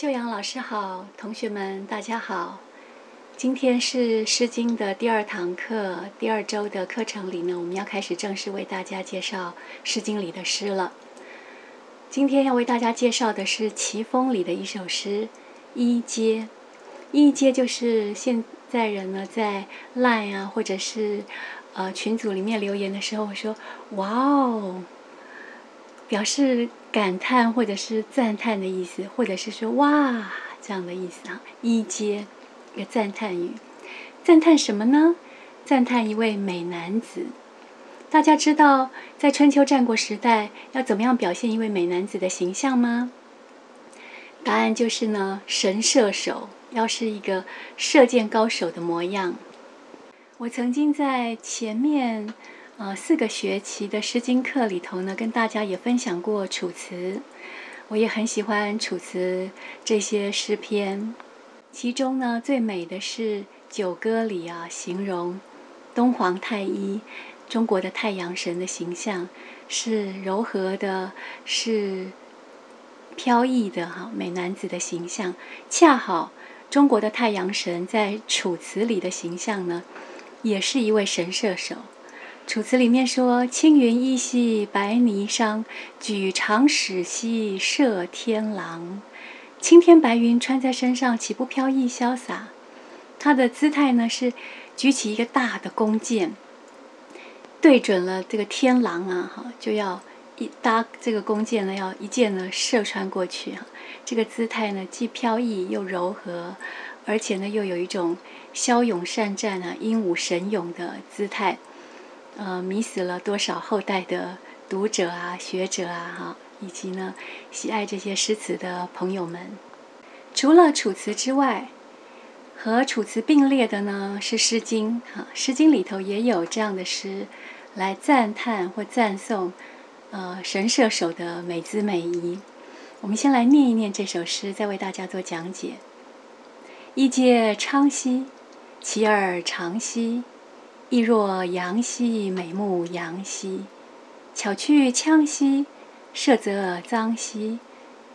秀阳老师好，同学们大家好。今天是《诗经》的第二堂课，第二周的课程里呢，我们要开始正式为大家介绍《诗经》里的诗了。今天要为大家介绍的是《齐风》里的一首诗《一阶》。一阶就是现在人呢在 Line 啊，或者是呃群组里面留言的时候说“哇哦”，表示感叹或者是赞叹的意思，或者是说“哇”这样的意思啊。一阶，一个赞叹语，赞叹什么呢？赞叹一位美男子。大家知道在春秋战国时代要怎么样表现一位美男子的形象吗？答案就是呢，神射手。要是一个射箭高手的模样。我曾经在前面呃四个学期的诗经课里头呢，跟大家也分享过《楚辞》，我也很喜欢《楚辞》这些诗篇。其中呢，最美的是《九歌》里啊，形容东皇太一，中国的太阳神的形象是柔和的，是飘逸的哈，美男子的形象，恰好。中国的太阳神在《楚辞》里的形象呢，也是一位神射手。《楚辞》里面说：“青云依兮白霓裳，举长矢兮射天狼。”青天白云穿在身上，岂不飘逸潇洒？他的姿态呢是举起一个大的弓箭，对准了这个天狼啊，哈，就要一搭这个弓箭呢，要一箭呢射穿过去哈。这个姿态呢，既飘逸又柔和，而且呢，又有一种骁勇善战啊、英武神勇的姿态，呃，迷死了多少后代的读者啊、学者啊，哈，以及呢，喜爱这些诗词的朋友们。除了《楚辞》之外，和《楚辞》并列的呢是《诗经》哈，《诗经》里头也有这样的诗，来赞叹或赞颂，呃，神射手的美姿美仪。我们先来念一念这首诗，再为大家做讲解。一介昌兮，其耳长兮，意若阳兮，美目阳兮。巧去羌兮，射则臧兮。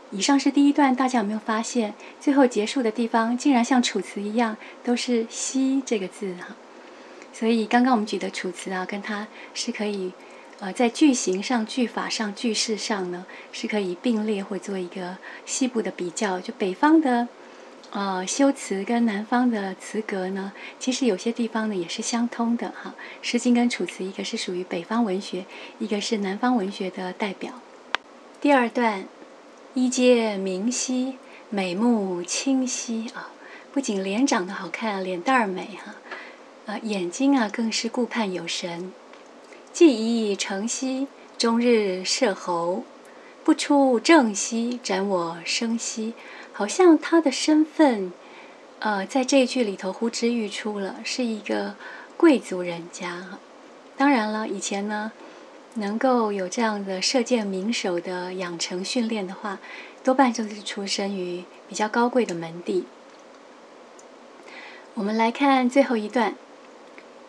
以上是第一段，大家有没有发现，最后结束的地方竟然像《楚辞》一样，都是“兮”这个字哈？所以刚刚我们举的《楚辞》啊，跟它是可以。呃，在句型上、句法上、句式上呢，是可以并列或做一个西部的比较。就北方的呃修辞跟南方的词格呢，其实有些地方呢也是相通的哈。《诗经》跟《楚辞》，一个是属于北方文学，一个是南方文学的代表。第二段，一阶明兮，美目清兮啊，不仅脸长得好看，脸蛋儿美哈，呃，眼睛啊更是顾盼有神。既已成兮，终日射侯；不出正兮，斩我生兮。好像他的身份，呃，在这一句里头呼之欲出了，是一个贵族人家。当然了，以前呢，能够有这样的射箭名手的养成训练的话，多半就是出身于比较高贵的门第。我们来看最后一段：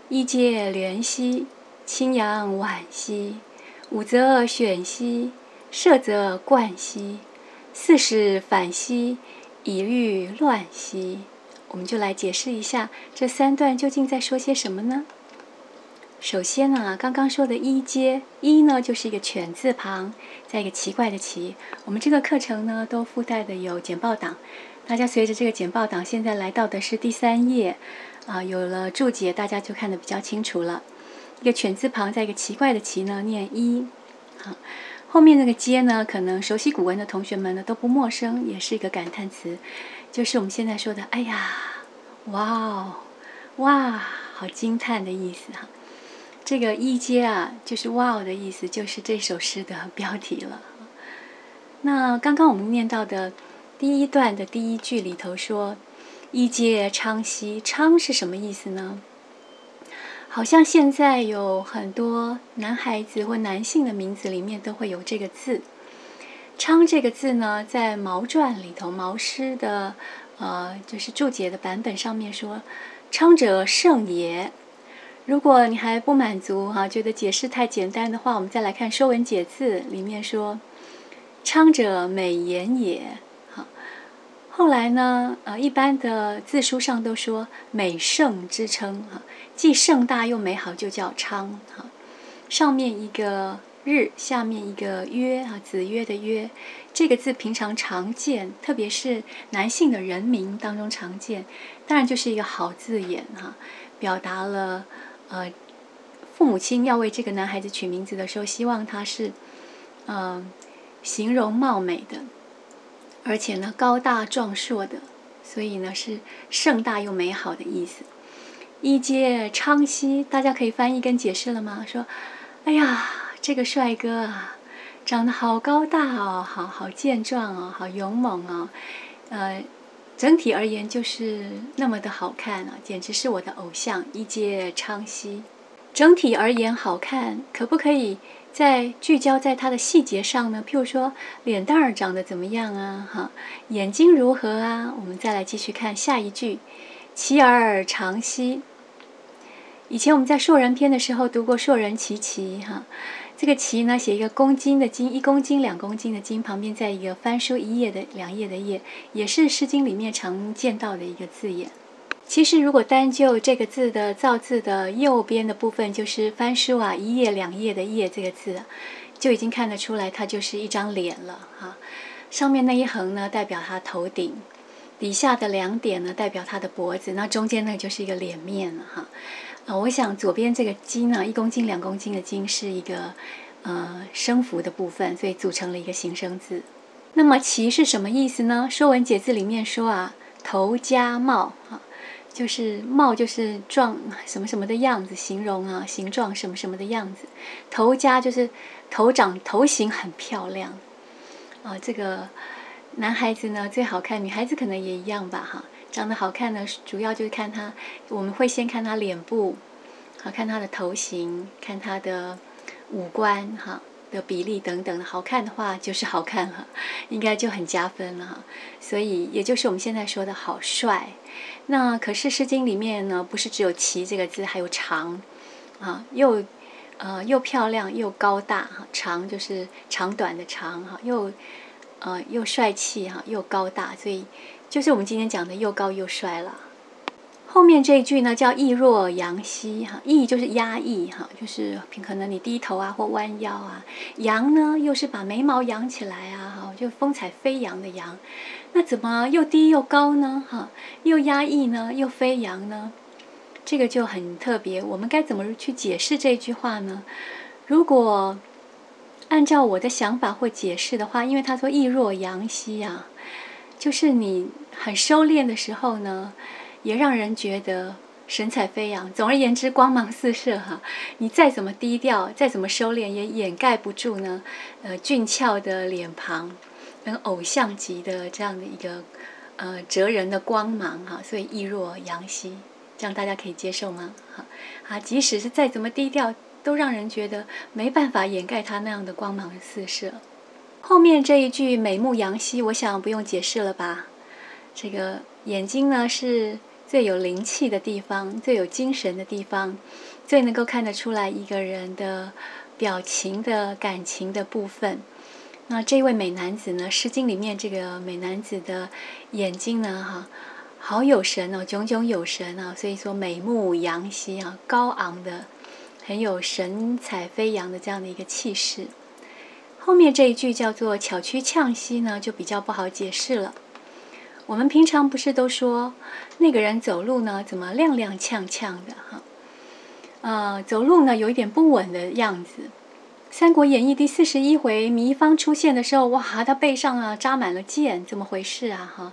一阶连兮。青阳晚兮，午则选兮，射则冠兮，四是反兮，一欲乱兮。我们就来解释一下这三段究竟在说些什么呢？首先呢，刚刚说的一阶一呢，就是一个犬字旁，在一个奇怪的奇。我们这个课程呢，都附带的有简报档，大家随着这个简报档，现在来到的是第三页，啊，有了注解，大家就看得比较清楚了。一个犬字旁，在一个奇怪的“奇”呢，念一。好，后面那个“阶”呢，可能熟悉古文的同学们呢都不陌生，也是一个感叹词，就是我们现在说的“哎呀，哇哦，哇，好惊叹”的意思哈。这个“一阶”啊，就是“哇哦”的意思，就是这首诗的标题了。那刚刚我们念到的第一段的第一句里头说“一阶昌兮”，昌是什么意思呢？好像现在有很多男孩子或男性的名字里面都会有这个字“昌”这个字呢，在《毛传》里头，毛诗的呃，就是注解的版本上面说：“昌者圣也。”如果你还不满足哈，觉得解释太简单的话，我们再来看《说文解字》里面说：“昌者美言也。”好，后来呢，呃，一般的字书上都说美盛之称哈，既盛大又美好，就叫昌哈。上面一个日，下面一个约啊，子曰的曰，这个字平常常见，特别是男性的人名当中常见，当然就是一个好字眼哈，表达了呃，父母亲要为这个男孩子取名字的时候，希望他是嗯，形容貌美的。而且呢，高大壮硕的，所以呢是盛大又美好的意思。一介昌熙，大家可以翻译跟解释了吗？说，哎呀，这个帅哥啊，长得好高大哦，好好健壮哦，好勇猛哦，呃，整体而言就是那么的好看啊，简直是我的偶像一介昌熙。整体而言好看，可不可以？再聚焦在它的细节上呢，譬如说脸蛋儿长得怎么样啊，哈，眼睛如何啊？我们再来继续看下一句，齐而长兮。以前我们在硕人篇的时候读过硕人齐齐哈，这个齐呢写一个公斤的斤，一公斤两公斤的斤，旁边再一个翻书一页的两页的页，也是诗经里面常见到的一个字眼。其实，如果单就这个字的造字的右边的部分，就是翻书啊，一页两页的页这个字，就已经看得出来，它就是一张脸了哈。上面那一横呢，代表他头顶；底下的两点呢，代表他的脖子。那中间呢，就是一个脸面了哈。啊我想左边这个斤呢，一公斤、两公斤的斤是一个呃声符的部分，所以组成了一个形声字。那么“齐”是什么意思呢？《说文解字》里面说啊，头加帽啊。就是帽，就是状什么什么的样子，形容啊，形状什么什么的样子。头加就是头长头型很漂亮啊。这个男孩子呢最好看，女孩子可能也一样吧哈。长得好看呢，主要就是看他，我们会先看他脸部，好看他的头型，看他的五官哈。的比例等等好看的话，就是好看了，应该就很加分了哈。所以也就是我们现在说的好帅。那可是《诗经》里面呢，不是只有“齐”这个字，还有“长”啊，又呃又漂亮又高大哈，长就是长短的长哈，又呃又帅气哈，又高大，所以就是我们今天讲的又高又帅了。后面这一句呢，叫“抑若扬兮”哈，“抑”就是压抑哈，就是可能你低头啊或弯腰啊，“扬”呢又是把眉毛扬起来啊哈，就风采飞扬的“扬”，那怎么又低又高呢哈？又压抑呢，又飞扬呢？这个就很特别。我们该怎么去解释这句话呢？如果按照我的想法或解释的话，因为他说“抑若扬兮”呀，就是你很收敛的时候呢。也让人觉得神采飞扬。总而言之，光芒四射哈。你再怎么低调，再怎么收敛，也掩盖不住呢。呃，俊俏的脸庞，跟偶像级的这样的一个呃哲人的光芒哈。所以易若阳兮，这样大家可以接受吗？哈啊，即使是再怎么低调，都让人觉得没办法掩盖他那样的光芒四射。后面这一句美目扬兮，我想不用解释了吧？这个眼睛呢是。最有灵气的地方，最有精神的地方，最能够看得出来一个人的表情的感情的部分。那这位美男子呢，《诗经》里面这个美男子的眼睛呢，哈，好有神哦，炯炯有神啊，所以说美目扬兮啊，高昂的，很有神采飞扬的这样的一个气势。后面这一句叫做巧屈呛兮呢，就比较不好解释了。我们平常不是都说那个人走路呢，怎么踉踉跄跄的哈？呃，走路呢有一点不稳的样子。《三国演义》第四十一回，糜芳出现的时候，哇，他背上啊扎满了箭，怎么回事啊？哈，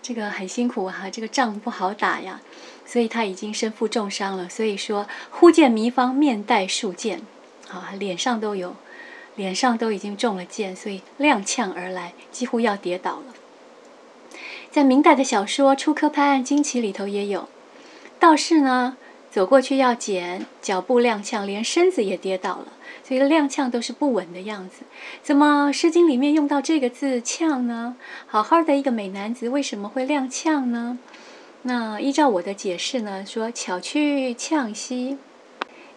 这个很辛苦啊，这个仗不好打呀，所以他已经身负重伤了。所以说，忽见糜芳面带数箭，啊，脸上都有，脸上都已经中了箭，所以踉跄而来，几乎要跌倒了。在明代的小说《出科拍案惊奇》里头也有，道士呢走过去要捡，脚步踉跄，连身子也跌倒了，所以踉跄都是不稳的样子。怎么《诗经》里面用到这个字“跄”呢？好好的一个美男子为什么会踉跄呢？那依照我的解释呢，说“巧去呛兮”，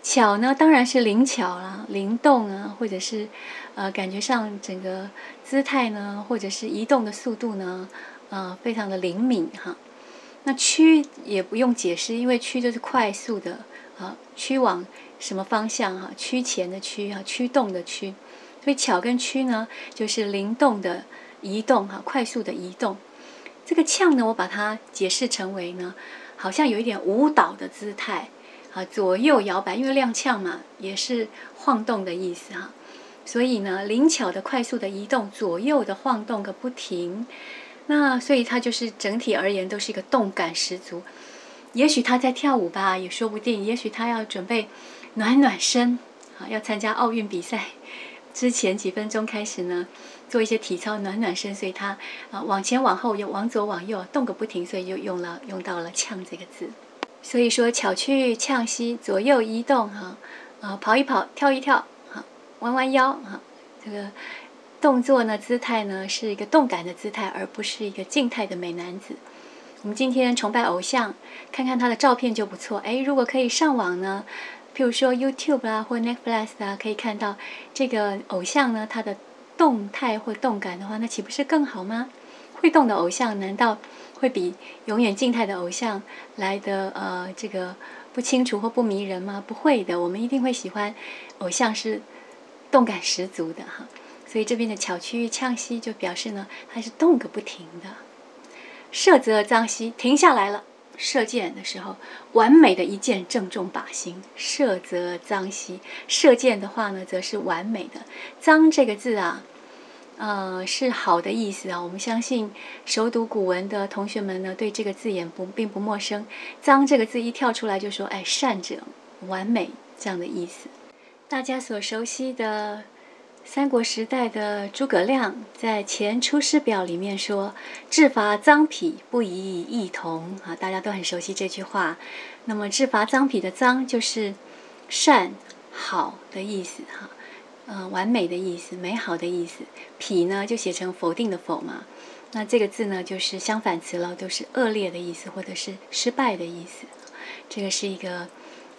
巧呢当然是灵巧啦，灵动啊，或者是呃感觉上整个姿态呢，或者是移动的速度呢。呃，非常的灵敏哈。那趋也不用解释，因为趋就是快速的啊，趋往什么方向哈？趋前的趋哈，驱动的驱。所以巧跟趋呢，就是灵动的移动哈，快速的移动。这个呛呢，我把它解释成为呢，好像有一点舞蹈的姿态左右摇摆，因为踉跄嘛，也是晃动的意思哈。所以呢，灵巧的、快速的移动，左右的晃动个不停。那所以它就是整体而言都是一个动感十足。也许他在跳舞吧，也说不定。也许他要准备暖暖身啊，要参加奥运比赛之前几分钟开始呢。做一些体操暖暖身，所以他啊往前往后又往左往右动个不停，所以就用了用到了“呛”这个字。所以说巧去呛兮，左右移动哈，啊跑一跑，跳一跳，哈弯弯腰哈，这个动作呢姿态呢是一个动感的姿态，而不是一个静态的美男子。我们今天崇拜偶像，看看他的照片就不错。哎，如果可以上网呢，譬如说 YouTube 啊或 Netflix 啊，可以看到这个偶像呢他的。动态或动感的话，那岂不是更好吗？会动的偶像难道会比永远静态的偶像来的呃这个不清楚或不迷人吗？不会的，我们一定会喜欢偶像是动感十足的哈。所以这边的巧区域呛息就表示呢，它是动个不停的。射则脏兮，停下来了。射箭的时候，完美的一箭正中靶心。射则脏兮，射箭的话呢，则是完美的。脏这个字啊，呃，是好的意思啊。我们相信熟读古文的同学们呢，对这个字眼不并不陌生。脏这个字一跳出来，就说哎，善者，完美这样的意思。大家所熟悉的。三国时代的诸葛亮在《前出师表》里面说：“制伐赃匹，不以异同。”啊，大家都很熟悉这句话。那么，制伐赃匹的“臧”就是善、好的意思，哈，嗯，完美的意思，美好的意思。匹呢，就写成否定的“否”嘛。那这个字呢，就是相反词了，都是恶劣的意思，或者是失败的意思。这个是一个。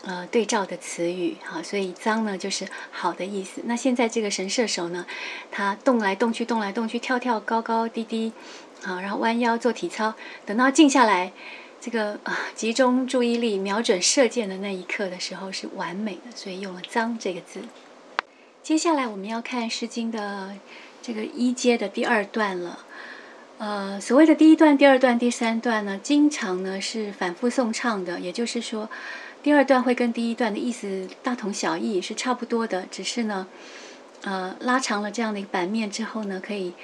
呃，对照的词语，哈，所以脏呢就是好的意思。那现在这个神射手呢，他动来动去，动来动去，跳跳高高低低，好，然后弯腰做体操。等到静下来，这个啊，集中注意力，瞄准射箭的那一刻的时候是完美的，所以用了“脏”这个字。接下来我们要看《诗经》的这个一阶的第二段了。呃，所谓的第一段、第二段、第三段呢，经常呢是反复诵唱的，也就是说。第二段会跟第一段的意思大同小异，是差不多的，只是呢，呃，拉长了这样的一个版面之后呢，可以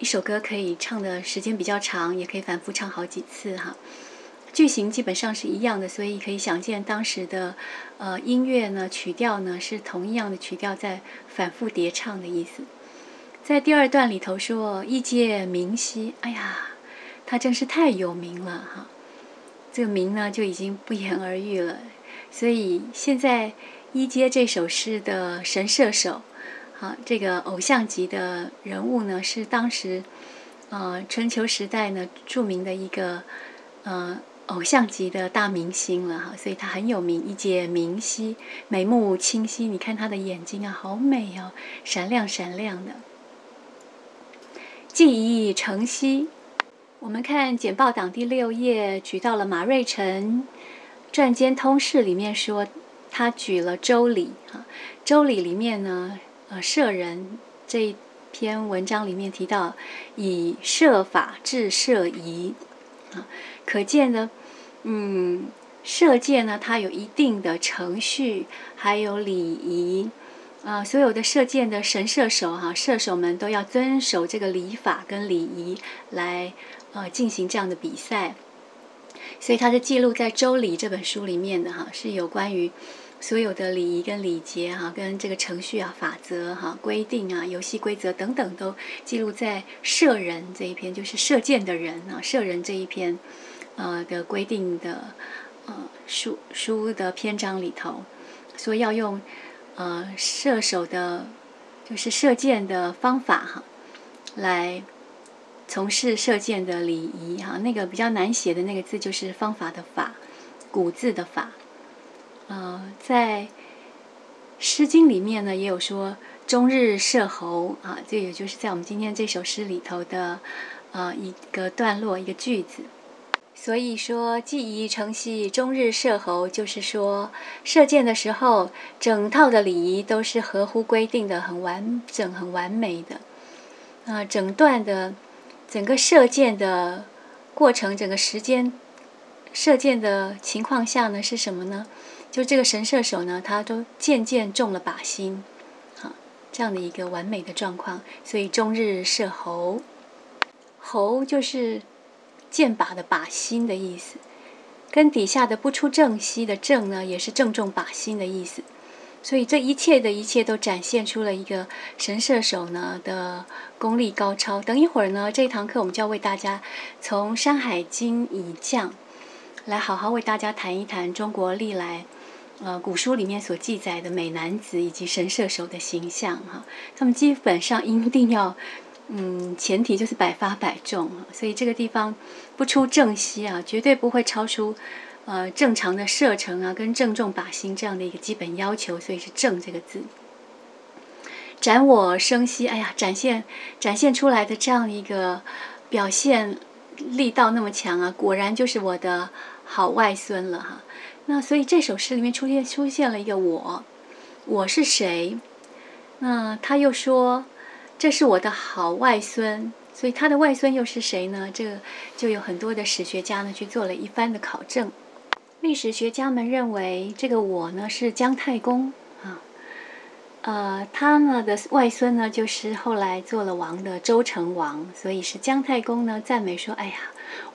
一首歌可以唱的时间比较长，也可以反复唱好几次哈。句型基本上是一样的，所以可以想见当时的呃音乐呢曲调呢是同一样的曲调在反复叠唱的意思。在第二段里头说“一介明兮”，哎呀，他真是太有名了哈。这个名呢就已经不言而喻了，所以现在一阶这首诗的神射手，好，这个偶像级的人物呢是当时，呃，春秋时代呢著名的一个呃偶像级的大明星了哈，所以他很有名，一介明兮，眉目清晰，你看他的眼睛啊，好美哦，闪亮闪亮的，记忆成兮。我们看简报档第六页，举到了马瑞辰《传笺通释》里面说，他举了《周礼》啊，《周礼》里面呢，呃，射人这一篇文章里面提到，以设法治射仪啊，可见呢，嗯，射箭呢，它有一定的程序，还有礼仪啊，所有的射箭的神射手哈，射手们都要遵守这个礼法跟礼仪来。呃，进行这样的比赛，所以它是记录在《周礼》这本书里面的哈，是有关于所有的礼仪跟礼节哈，跟这个程序啊、法则哈、规定啊、游戏规则等等都记录在射人这一篇，就是射箭的人啊，射人这一篇呃的规定的呃书书的篇章里头，说要用呃射手的，就是射箭的方法哈，来。从事射箭的礼仪，哈，那个比较难写的那个字就是方法的法，古字的法。呃，在《诗经》里面呢，也有说“终日射侯”啊，这也就是在我们今天这首诗里头的啊一个段落一个句子。所以说，技宜成戏，终日射侯，就是说，射箭的时候，整套的礼仪都是合乎规定的，很完整、很完美的。啊，整段的整个射箭的过程，整个时间射箭的情况下呢，是什么呢？就这个神射手呢，他都渐渐中了靶心，啊，这样的一个完美的状况。所以终日射侯，侯就是。箭靶的靶心的意思，跟底下的不出正西的正呢，也是正中靶心的意思。所以这一切的一切都展现出了一个神射手呢的功力高超。等一会儿呢，这一堂课我们就要为大家从《山海经》以降，来好好为大家谈一谈中国历来呃古书里面所记载的美男子以及神射手的形象哈。他们基本上一定要。嗯，前提就是百发百中所以这个地方不出正西啊，绝对不会超出呃正常的射程啊，跟正中靶心这样的一个基本要求，所以是正这个字。斩我生息，哎呀，展现展现出来的这样一个表现力道那么强啊，果然就是我的好外孙了哈。那所以这首诗里面出现出现了一个我，我是谁？那他又说。这是我的好外孙，所以他的外孙又是谁呢？这个就有很多的史学家呢去做了一番的考证。历史学家们认为，这个我呢是姜太公啊，呃，他呢的外孙呢就是后来做了王的周成王，所以是姜太公呢赞美说：“哎呀，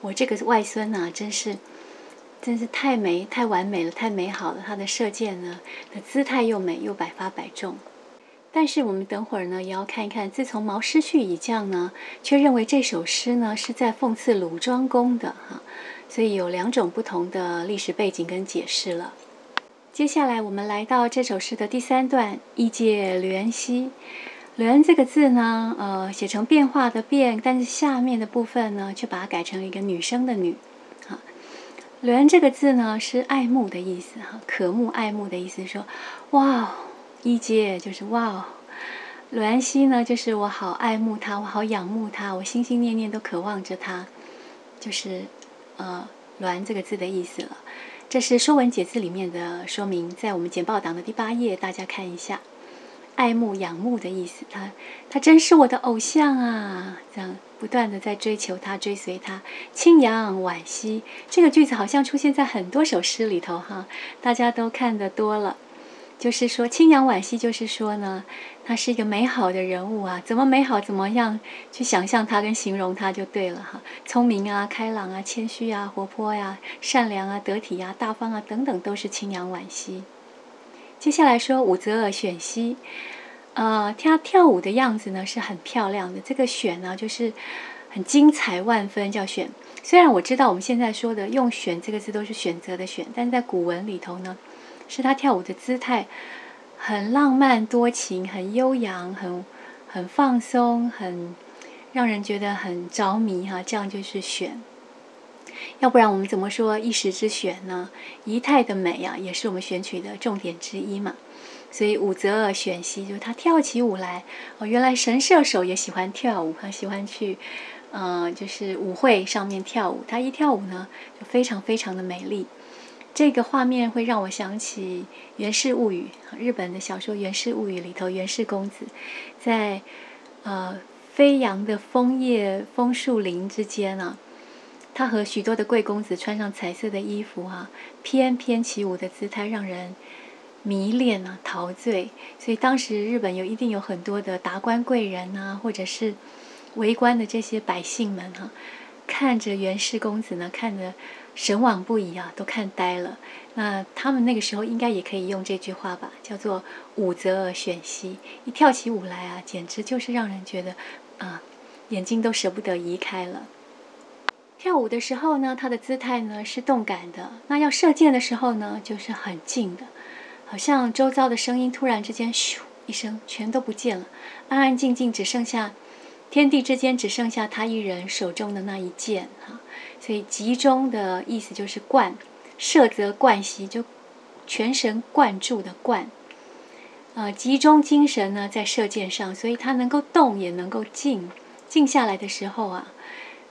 我这个外孙呐，真是真是太美、太完美了，太美好了。他的射箭呢的姿态又美，又百发百中。”但是我们等会儿呢，也要看一看。自从毛诗序以降呢，却认为这首诗呢是在讽刺鲁庄公的哈，所以有两种不同的历史背景跟解释了。接下来我们来到这首诗的第三段，一介栾兮。栾这个字呢，呃，写成变化的变，但是下面的部分呢，却把它改成一个女生的女。哈，栾这个字呢，是爱慕的意思哈，可慕爱慕的意思，说哇。一阶就是哇哦，栾溪呢，就是我好爱慕他，我好仰慕他，我心心念念都渴望着他，就是呃“栾”这个字的意思了。这是《说文解字》里面的说明，在我们简报档的第八页，大家看一下，爱慕、仰慕的意思。他他真是我的偶像啊！这样不断的在追求他，追随他。青扬惋惜这个句子好像出现在很多首诗里头哈，大家都看得多了。就是说，青阳惋惜，就是说呢，他是一个美好的人物啊。怎么美好，怎么样去想象他跟形容他就对了哈。聪明啊，开朗啊，谦虚啊，活泼呀，善良啊，得体呀，大方啊，等等，都是青阳惋惜。接下来说武则尔选兮，呃，他跳舞的样子呢是很漂亮的。这个选呢，就是很精彩万分，叫选。虽然我知道我们现在说的用选这个字都是选择的选，但是在古文里头呢。是他跳舞的姿态很浪漫多情，很悠扬，很很放松，很让人觉得很着迷哈。这样就是选，要不然我们怎么说一时之选呢？仪态的美啊，也是我们选取的重点之一嘛。所以武则尔选戏，就是他跳起舞来哦。原来神射手也喜欢跳舞，他喜欢去嗯，就是舞会上面跳舞。他一跳舞呢，就非常非常的美丽。这个画面会让我想起《源氏物语》，日本的小说《源氏物语》里头，源氏公子在呃飞扬的枫叶枫树林之间啊，他和许多的贵公子穿上彩色的衣服啊，翩翩起舞的姿态让人迷恋啊，陶醉。所以当时日本有一定有很多的达官贵人啊，或者是围观的这些百姓们哈，看着源氏公子呢，看着。神往不已啊，都看呆了。那他们那个时候应该也可以用这句话吧，叫做“舞则选兮”，一跳起舞来啊，简直就是让人觉得啊，眼睛都舍不得移开了。跳舞的时候呢，他的姿态呢是动感的；那要射箭的时候呢，就是很静的，好像周遭的声音突然之间咻一声全都不见了，安安静静，只剩下天地之间只剩下他一人手中的那一箭哈。所以集中的意思就是贯，摄则贯兮，就全神贯注的贯。呃，集中精神呢在射箭上，所以它能够动也能够静。静下来的时候啊，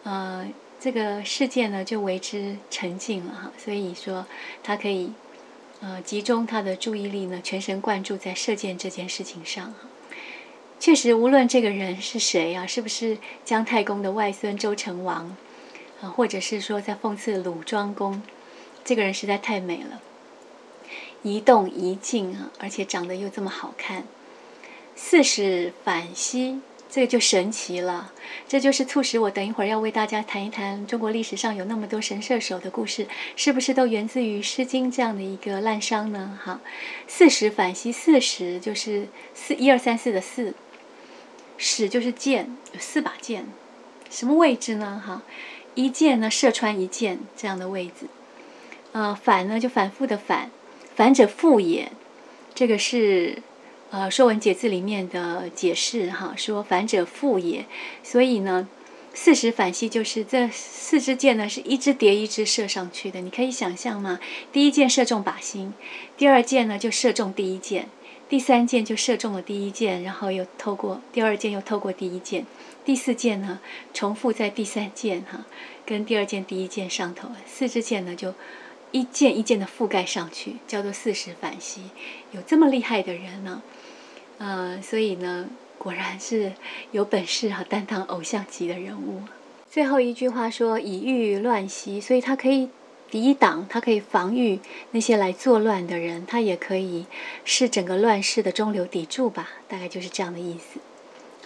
呃，这个事件呢就为之沉静了哈。所以说，他可以呃集中他的注意力呢，全神贯注在射箭这件事情上哈。确实，无论这个人是谁啊，是不是姜太公的外孙周成王啊，或者是说在讽刺鲁庄公，这个人实在太美了，一动一静啊，而且长得又这么好看。四使反西，这个就神奇了。这就是促使我等一会儿要为大家谈一谈中国历史上有那么多神射手的故事，是不是都源自于《诗经》这样的一个滥觞呢？哈，四使反兮，四使就是四一二三四的四。矢就是箭，有四把箭，什么位置呢？哈，一箭呢射穿一箭这样的位置。呃，反呢就反复的反，反者复也。这个是呃《说文解字》里面的解释哈，说反者复也。所以呢，四矢反西就是这四支箭呢是一支叠一支射上去的。你可以想象吗？第一箭射中靶心，第二箭呢就射中第一箭。第三箭就射中了第一箭，然后又透过第二箭又透过第一箭，第四件呢重复在第三件哈，跟第二件第一件上头，四支箭呢就一件一件的覆盖上去，叫做四时反西。有这么厉害的人呢，呃，所以呢果然是有本事哈，担当偶像级的人物。最后一句话说以御乱西，所以他可以。抵挡，他可以防御那些来作乱的人，他也可以是整个乱世的中流砥柱吧，大概就是这样的意思。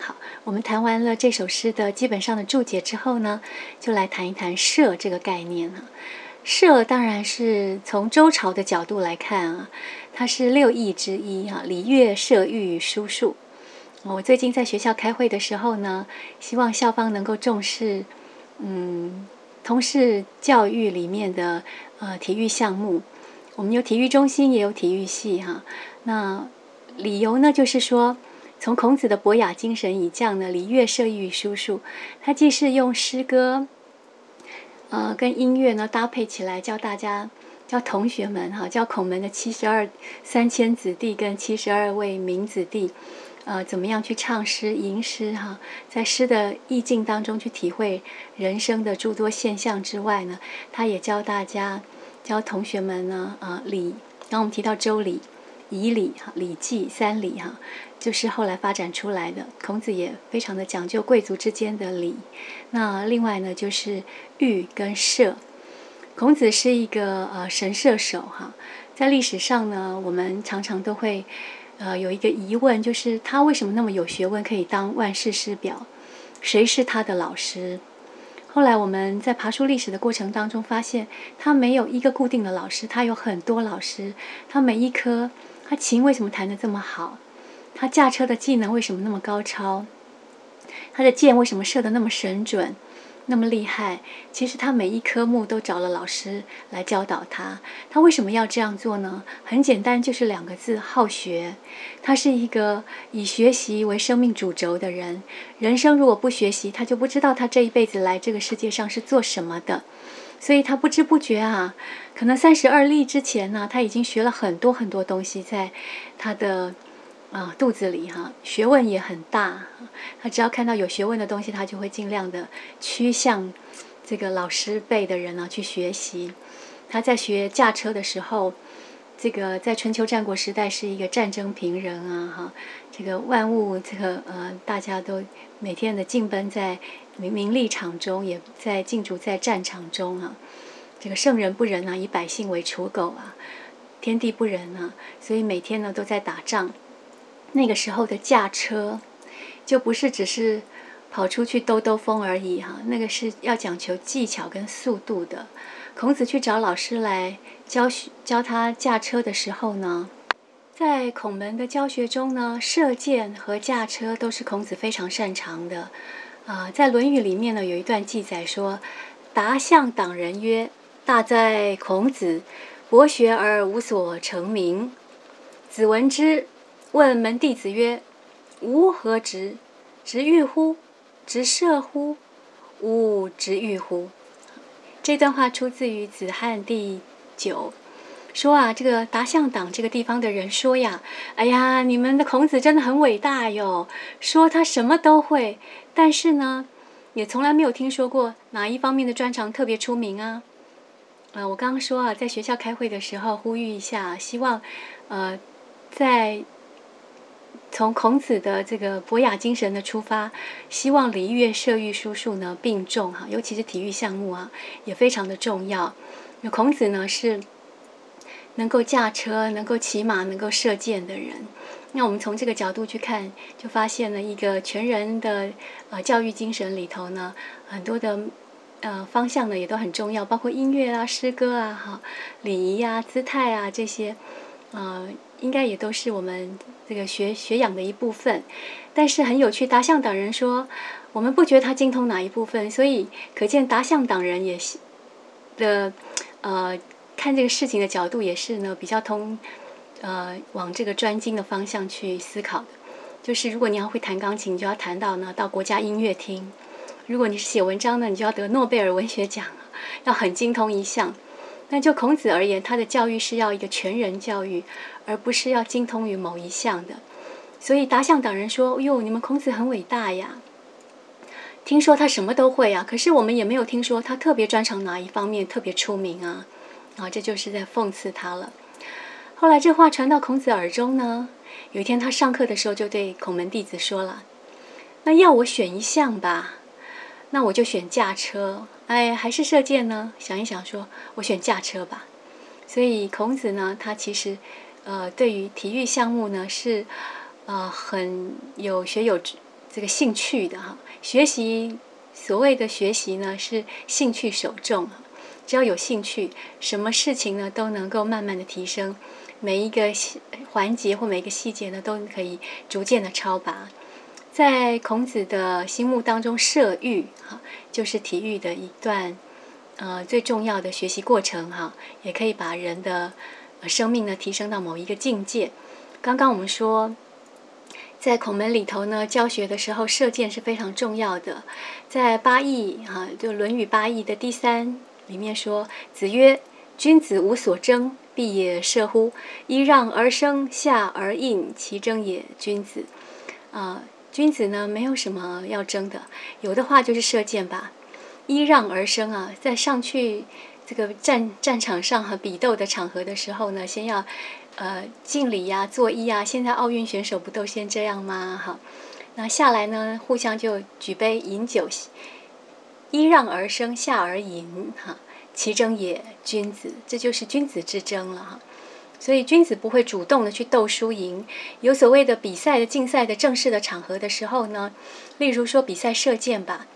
好，我们谈完了这首诗的基本上的注解之后呢，就来谈一谈射这个概念啊。射当然是从周朝的角度来看啊，它是六艺之一啊，礼乐射御书数。我最近在学校开会的时候呢，希望校方能够重视，嗯。同事教育里面的呃体育项目，我们有体育中心，也有体育系哈。那理由呢，就是说，从孔子的博雅精神以降呢，礼乐射御书数，他既是用诗歌，呃，跟音乐呢搭配起来，教大家，教同学们哈，教孔门的七十二三千子弟跟七十二位名子弟。呃，怎么样去唱诗、吟诗哈？在诗的意境当中去体会人生的诸多现象之外呢，他也教大家、教同学们呢啊礼。刚我们提到周礼、以礼哈、礼记三礼哈，就是后来发展出来的。孔子也非常的讲究贵族之间的礼。那另外呢，就是御跟射。孔子是一个呃神射手哈，在历史上呢，我们常常都会。呃，有一个疑问，就是他为什么那么有学问，可以当万世师表？谁是他的老师？后来我们在爬书历史的过程当中，发现他没有一个固定的老师，他有很多老师。他每一科，他琴为什么弹得这么好？他驾车的技能为什么那么高超？他的箭为什么射得那么神准？那么厉害，其实他每一科目都找了老师来教导他。他为什么要这样做呢？很简单，就是两个字：好学。他是一个以学习为生命主轴的人。人生如果不学习，他就不知道他这一辈子来这个世界上是做什么的。所以他不知不觉啊，可能三十而立之前呢，他已经学了很多很多东西，在他的。啊，肚子里哈，学问也很大。他只要看到有学问的东西，他就会尽量的趋向这个老师辈的人呢去学习。他在学驾车的时候，这个在春秋战国时代是一个战争平人啊，哈，这个万物这个呃，大家都每天的竞奔在名名利场中，也在竞逐在战场中啊。这个圣人不仁啊，以百姓为刍狗啊，天地不仁啊，所以每天呢都在打仗。那个时候的驾车，就不是只是跑出去兜兜风而已哈，那个是要讲求技巧跟速度的。孔子去找老师来教学教他驾车的时候呢，在孔门的教学中呢，射箭和驾车都是孔子非常擅长的。啊，在《论语》里面呢，有一段记载说：“达向党人曰：‘大哉孔子，博学而无所成名。’子闻之。”问门弟子曰：“吾何直？直欲乎？直射乎？吾直欲乎？”这段话出自于《子罕》第九，说啊，这个达向党这个地方的人说呀：“哎呀，你们的孔子真的很伟大哟！说他什么都会，但是呢，也从来没有听说过哪一方面的专长特别出名啊。呃，我刚刚说啊，在学校开会的时候呼吁一下，希望呃在从孔子的这个博雅精神的出发，希望礼乐射御书数呢并重哈，尤其是体育项目啊也非常的重要。那孔子呢是能够驾车、能够骑马、能够射箭的人。那我们从这个角度去看，就发现了一个全人的呃教育精神里头呢，很多的呃方向呢也都很重要，包括音乐啊、诗歌啊、哈礼仪啊、姿态啊这些，呃，应该也都是我们这个学学养的一部分。但是很有趣，达向党人说，我们不觉得他精通哪一部分，所以可见达向党人也是的呃看这个事情的角度也是呢比较通。呃，往这个专精的方向去思考的，就是如果你要会弹钢琴，你就要弹到呢到国家音乐厅；如果你是写文章呢，你就要得诺贝尔文学奖，要很精通一项。那就孔子而言，他的教育是要一个全人教育，而不是要精通于某一项的。所以达向党人说：“哟，你们孔子很伟大呀！听说他什么都会啊，可是我们也没有听说他特别专长哪一方面特别出名啊！啊，这就是在讽刺他了。”后来这话传到孔子耳中呢。有一天他上课的时候，就对孔门弟子说了：“那要我选一项吧，那我就选驾车。哎，还是射箭呢？想一想，说我选驾车吧。”所以孔子呢，他其实呃，对于体育项目呢，是呃很有学有这个兴趣的哈。学习所谓的学习呢，是兴趣首重，只要有兴趣，什么事情呢都能够慢慢的提升。每一个环节或每一个细节呢，都可以逐渐的超拔。在孔子的心目当中，射御哈就是体育的一段呃最重要的学习过程哈，也可以把人的生命呢提升到某一个境界。刚刚我们说，在孔门里头呢，教学的时候射箭是非常重要的。在八义哈，就《论语》八义的第三里面说：“子曰，君子无所争。”必也射乎？揖让而生，下而应，其争也君子。啊，君子呢，没有什么要争的，有的话就是射箭吧。揖让而生啊，在上去这个战战场上和比斗的场合的时候呢，先要呃敬礼呀，作揖啊。现在奥运选手不都先这样吗？哈，那下来呢，互相就举杯饮酒。揖让而生，下而饮，哈。其争也君子，这就是君子之争了哈。所以君子不会主动的去斗输赢。有所谓的比赛的竞赛的正式的场合的时候呢，例如说比赛射箭吧，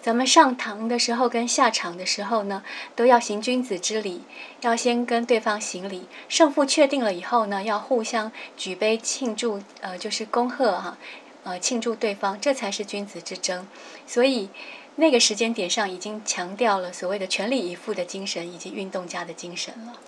咱们上堂的时候跟下场的时候呢，都要行君子之礼，要先跟对方行礼。胜负确定了以后呢，要互相举杯庆祝，呃，就是恭贺哈，呃，庆祝对方，这才是君子之争。所以。那个时间点上已经强调了所谓的全力以赴的精神以及运动家的精神了。